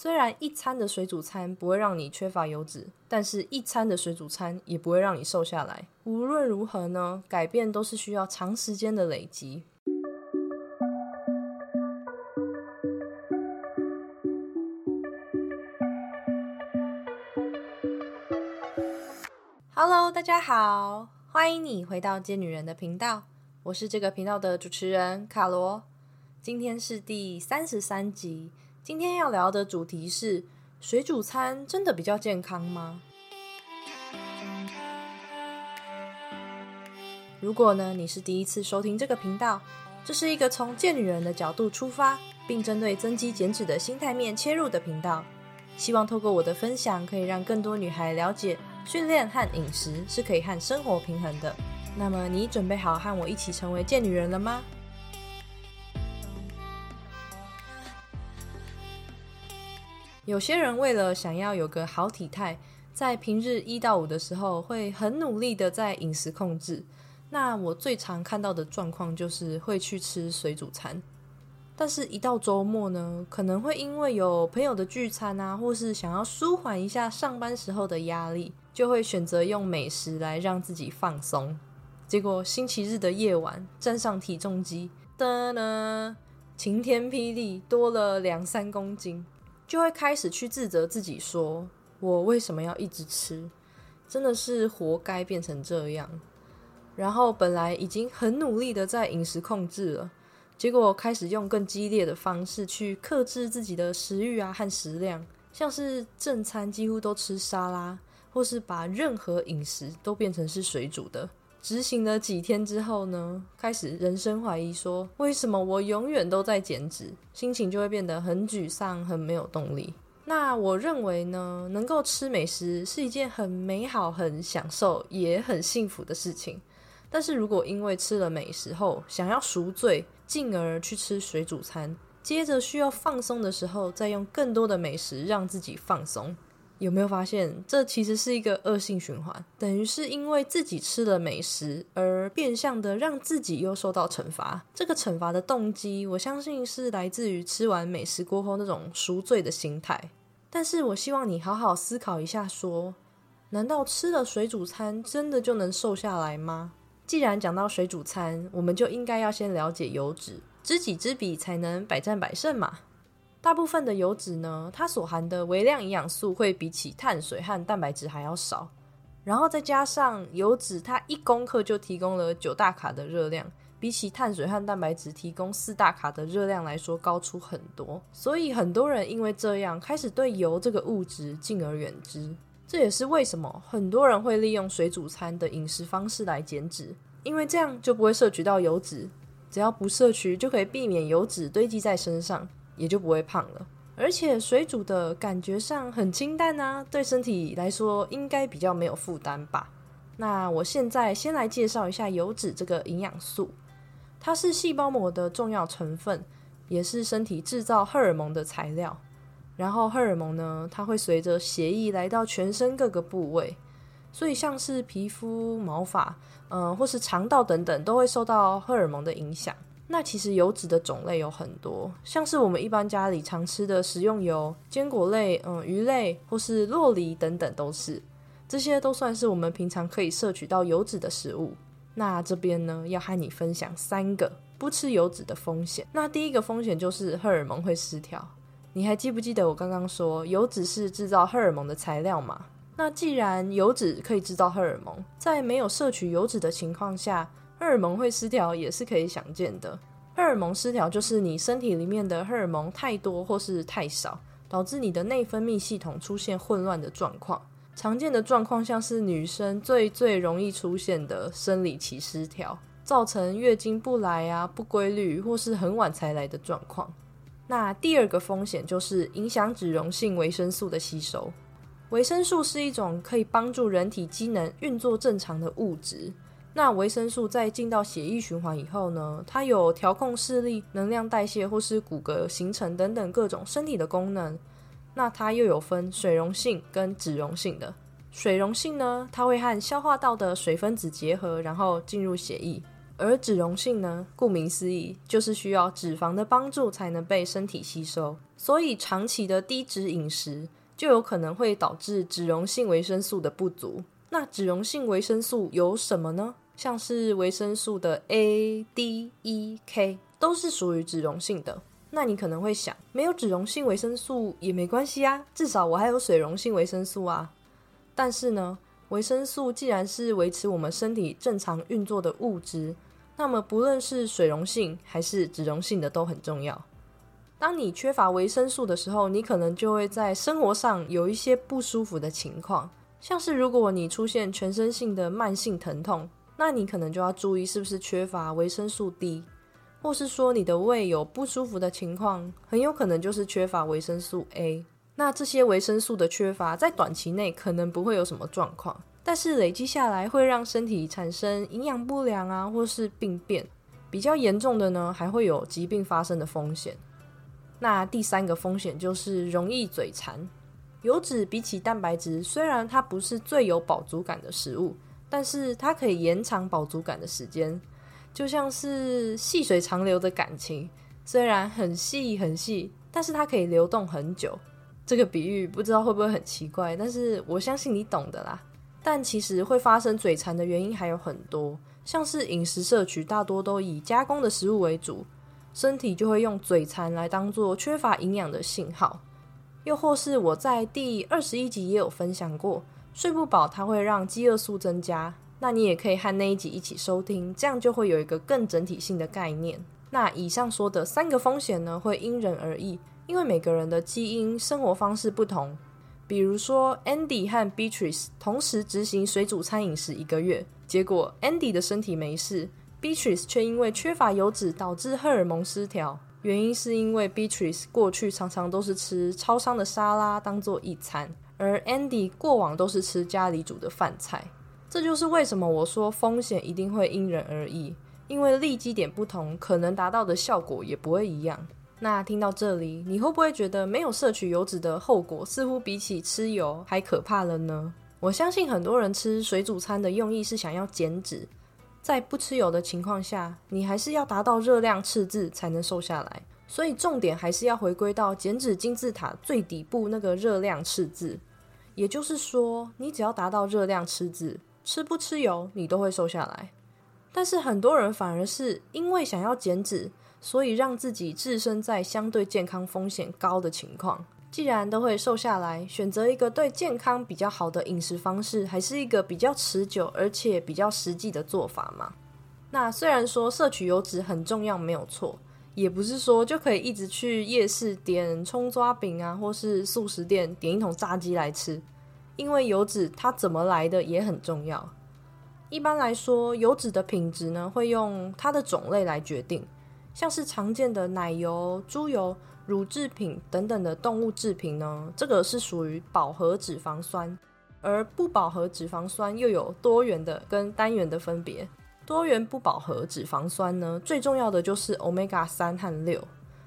虽然一餐的水煮餐不会让你缺乏油脂，但是一餐的水煮餐也不会让你瘦下来。无论如何呢，改变都是需要长时间的累积。Hello，大家好，欢迎你回到贱女人的频道，我是这个频道的主持人卡罗，今天是第三十三集。今天要聊的主题是水煮餐真的比较健康吗？如果呢你是第一次收听这个频道，这是一个从贱女人的角度出发，并针对增肌减脂的心态面切入的频道。希望透过我的分享，可以让更多女孩了解训练和饮食是可以和生活平衡的。那么你准备好和我一起成为贱女人了吗？有些人为了想要有个好体态，在平日一到五的时候会很努力的在饮食控制。那我最常看到的状况就是会去吃水煮餐，但是，一到周末呢，可能会因为有朋友的聚餐啊，或是想要舒缓一下上班时候的压力，就会选择用美食来让自己放松。结果星期日的夜晚站上体重机，噔噔，晴天霹雳，多了两三公斤。就会开始去自责自己，说我为什么要一直吃？真的是活该变成这样。然后本来已经很努力的在饮食控制了，结果开始用更激烈的方式去克制自己的食欲啊和食量，像是正餐几乎都吃沙拉，或是把任何饮食都变成是水煮的。执行了几天之后呢，开始人生怀疑，说为什么我永远都在减脂，心情就会变得很沮丧，很没有动力。那我认为呢，能够吃美食是一件很美好、很享受，也很幸福的事情。但是如果因为吃了美食后想要赎罪，进而去吃水煮餐，接着需要放松的时候，再用更多的美食让自己放松。有没有发现，这其实是一个恶性循环？等于是因为自己吃了美食，而变相的让自己又受到惩罚。这个惩罚的动机，我相信是来自于吃完美食过后那种赎罪的心态。但是我希望你好好思考一下，说，难道吃了水煮餐真的就能瘦下来吗？既然讲到水煮餐，我们就应该要先了解油脂，知己知彼，才能百战百胜嘛。大部分的油脂呢，它所含的微量营养素会比起碳水和蛋白质还要少，然后再加上油脂，它一公克就提供了九大卡的热量，比起碳水和蛋白质提供四大卡的热量来说高出很多。所以很多人因为这样开始对油这个物质敬而远之。这也是为什么很多人会利用水煮餐的饮食方式来减脂，因为这样就不会摄取到油脂，只要不摄取就可以避免油脂堆积在身上。也就不会胖了，而且水煮的感觉上很清淡啊，对身体来说应该比较没有负担吧。那我现在先来介绍一下油脂这个营养素，它是细胞膜的重要成分，也是身体制造荷尔蒙的材料。然后荷尔蒙呢，它会随着血液来到全身各个部位，所以像是皮肤、毛发，嗯，或是肠道等等，都会受到荷尔蒙的影响。那其实油脂的种类有很多，像是我们一般家里常吃的食用油、坚果类、嗯鱼类或是洛梨等等都是，这些都算是我们平常可以摄取到油脂的食物。那这边呢要和你分享三个不吃油脂的风险。那第一个风险就是荷尔蒙会失调。你还记不记得我刚刚说油脂是制造荷尔蒙的材料吗？那既然油脂可以制造荷尔蒙，在没有摄取油脂的情况下。荷尔蒙会失调也是可以想见的。荷尔蒙失调就是你身体里面的荷尔蒙太多或是太少，导致你的内分泌系统出现混乱的状况。常见的状况像是女生最最容易出现的生理期失调，造成月经不来啊、不规律或是很晚才来的状况。那第二个风险就是影响脂溶性维生素的吸收。维生素是一种可以帮助人体机能运作正常的物质。那维生素在进到血液循环以后呢，它有调控视力、能量代谢或是骨骼形成等等各种身体的功能。那它又有分水溶性跟脂溶性的。水溶性呢，它会和消化道的水分子结合，然后进入血液；而脂溶性呢，顾名思义，就是需要脂肪的帮助才能被身体吸收，所以长期的低脂饮食就有可能会导致脂溶性维生素的不足。那脂溶性维生素有什么呢？像是维生素的 A、D、E、K 都是属于脂溶性的。那你可能会想，没有脂溶性维生素也没关系啊，至少我还有水溶性维生素啊。但是呢，维生素既然是维持我们身体正常运作的物质。那么，不论是水溶性还是脂溶性的都很重要。当你缺乏维生素的时候，你可能就会在生活上有一些不舒服的情况，像是如果你出现全身性的慢性疼痛，那你可能就要注意是不是缺乏维生素 D，或是说你的胃有不舒服的情况，很有可能就是缺乏维生素 A。那这些维生素的缺乏，在短期内可能不会有什么状况。但是累积下来会让身体产生营养不良啊，或是病变。比较严重的呢，还会有疾病发生的风险。那第三个风险就是容易嘴馋。油脂比起蛋白质，虽然它不是最有饱足感的食物，但是它可以延长饱足感的时间，就像是细水长流的感情，虽然很细很细，但是它可以流动很久。这个比喻不知道会不会很奇怪，但是我相信你懂的啦。但其实会发生嘴馋的原因还有很多，像是饮食摄取大多都以加工的食物为主，身体就会用嘴馋来当做缺乏营养的信号。又或是我在第二十一集也有分享过，睡不饱它会让饥饿素增加，那你也可以和那一集一起收听，这样就会有一个更整体性的概念。那以上说的三个风险呢，会因人而异，因为每个人的基因、生活方式不同。比如说，Andy 和 Beatrice 同时执行水煮餐饮食一个月，结果 Andy 的身体没事，Beatrice 却因为缺乏油脂导致荷尔蒙失调。原因是因为 Beatrice 过去常常都是吃超商的沙拉当做一餐，而 Andy 过往都是吃家里煮的饭菜。这就是为什么我说风险一定会因人而异，因为利基点不同，可能达到的效果也不会一样。那听到这里，你会不会觉得没有摄取油脂的后果似乎比起吃油还可怕了呢？我相信很多人吃水煮餐的用意是想要减脂，在不吃油的情况下，你还是要达到热量赤字才能瘦下来。所以重点还是要回归到减脂金字塔最底部那个热量赤字，也就是说，你只要达到热量赤字，吃不吃油你都会瘦下来。但是很多人反而是因为想要减脂。所以让自己置身在相对健康风险高的情况，既然都会瘦下来，选择一个对健康比较好的饮食方式，还是一个比较持久而且比较实际的做法嘛？那虽然说摄取油脂很重要，没有错，也不是说就可以一直去夜市点葱抓饼啊，或是素食店点一桶炸鸡来吃，因为油脂它怎么来的也很重要。一般来说，油脂的品质呢，会用它的种类来决定。像是常见的奶油、猪油、乳制品等等的动物制品呢，这个是属于饱和脂肪酸，而不饱和脂肪酸又有多元的跟单元的分别。多元不饱和脂肪酸呢，最重要的就是 omega 三和六，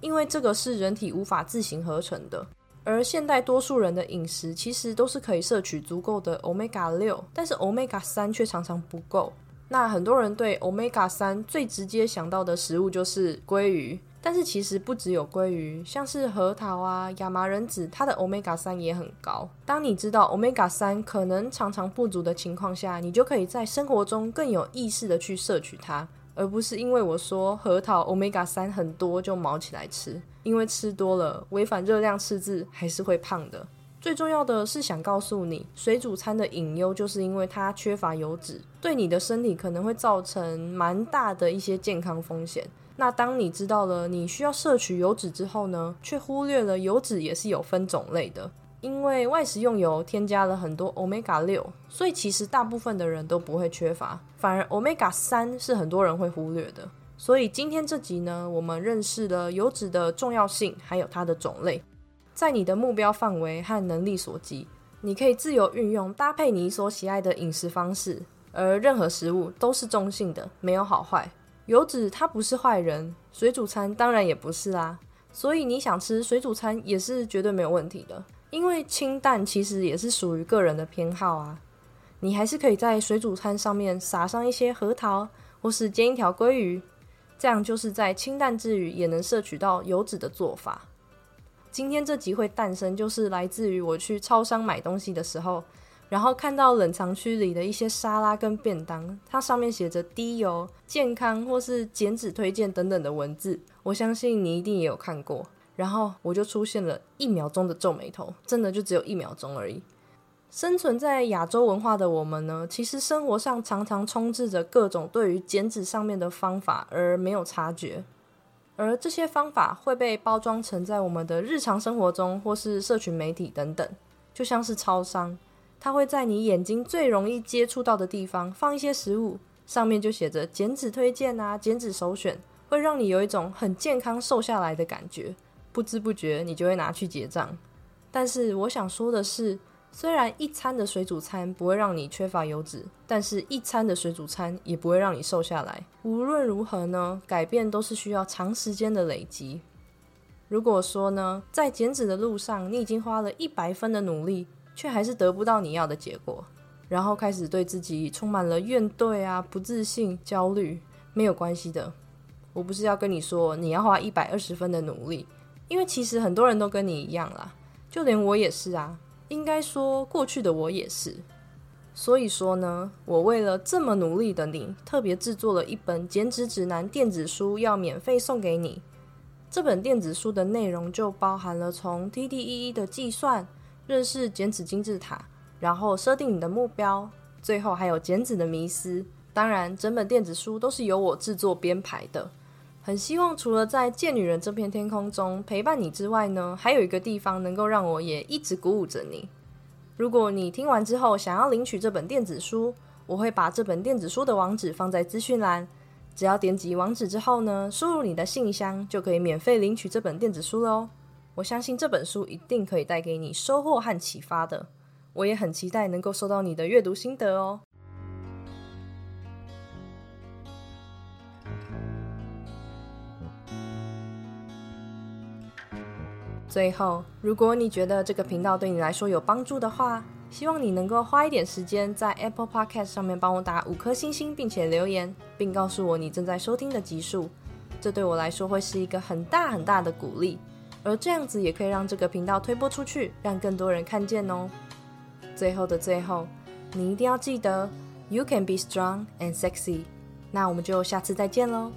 因为这个是人体无法自行合成的。而现代多数人的饮食其实都是可以摄取足够的 omega 六，但是 omega 三却常常不够。那很多人对 omega 三最直接想到的食物就是鲑鱼，但是其实不只有鲑鱼，像是核桃啊、亚麻仁籽，它的 omega 三也很高。当你知道 omega 三可能常常不足的情况下，你就可以在生活中更有意识的去摄取它，而不是因为我说核桃 omega 三很多就毛起来吃，因为吃多了违反热量赤字还是会胖的。最重要的是想告诉你，水煮餐的隐忧就是因为它缺乏油脂，对你的身体可能会造成蛮大的一些健康风险。那当你知道了你需要摄取油脂之后呢，却忽略了油脂也是有分种类的，因为外食用油添加了很多 omega 六，所以其实大部分的人都不会缺乏，反而 omega 三是很多人会忽略的。所以今天这集呢，我们认识了油脂的重要性，还有它的种类。在你的目标范围和能力所及，你可以自由运用搭配你所喜爱的饮食方式，而任何食物都是中性的，没有好坏。油脂它不是坏人，水煮餐当然也不是啦。所以你想吃水煮餐也是绝对没有问题的，因为清淡其实也是属于个人的偏好啊。你还是可以在水煮餐上面撒上一些核桃，或是煎一条鲑鱼，这样就是在清淡之余也能摄取到油脂的做法。今天这集会诞生，就是来自于我去超商买东西的时候，然后看到冷藏区里的一些沙拉跟便当，它上面写着低油、健康或是减脂推荐等等的文字，我相信你一定也有看过。然后我就出现了一秒钟的皱眉头，真的就只有一秒钟而已。生存在亚洲文化的我们呢，其实生活上常常充斥着各种对于减脂上面的方法，而没有察觉。而这些方法会被包装成在我们的日常生活中，或是社群媒体等等，就像是超商，它会在你眼睛最容易接触到的地方放一些食物，上面就写着减脂推荐啊、减脂首选，会让你有一种很健康瘦下来的感觉，不知不觉你就会拿去结账。但是我想说的是。虽然一餐的水煮餐不会让你缺乏油脂，但是一餐的水煮餐也不会让你瘦下来。无论如何呢，改变都是需要长时间的累积。如果说呢，在减脂的路上，你已经花了一百分的努力，却还是得不到你要的结果，然后开始对自己充满了怨怼啊、不自信、焦虑，没有关系的。我不是要跟你说你要花一百二十分的努力，因为其实很多人都跟你一样啦，就连我也是啊。应该说，过去的我也是。所以说呢，我为了这么努力的你，特别制作了一本减脂指南电子书，要免费送给你。这本电子书的内容就包含了从 TDEE 的计算、认识剪纸金字塔，然后设定你的目标，最后还有剪纸的迷思。当然，整本电子书都是由我制作编排的。很希望除了在贱女人这片天空中陪伴你之外呢，还有一个地方能够让我也一直鼓舞着你。如果你听完之后想要领取这本电子书，我会把这本电子书的网址放在资讯栏。只要点击网址之后呢，输入你的信箱，就可以免费领取这本电子书喽。我相信这本书一定可以带给你收获和启发的。我也很期待能够收到你的阅读心得哦。最后，如果你觉得这个频道对你来说有帮助的话，希望你能够花一点时间在 Apple Podcast 上面帮我打五颗星星，并且留言，并告诉我你正在收听的集数。这对我来说会是一个很大很大的鼓励，而这样子也可以让这个频道推播出去，让更多人看见哦。最后的最后，你一定要记得，You can be strong and sexy。那我们就下次再见喽。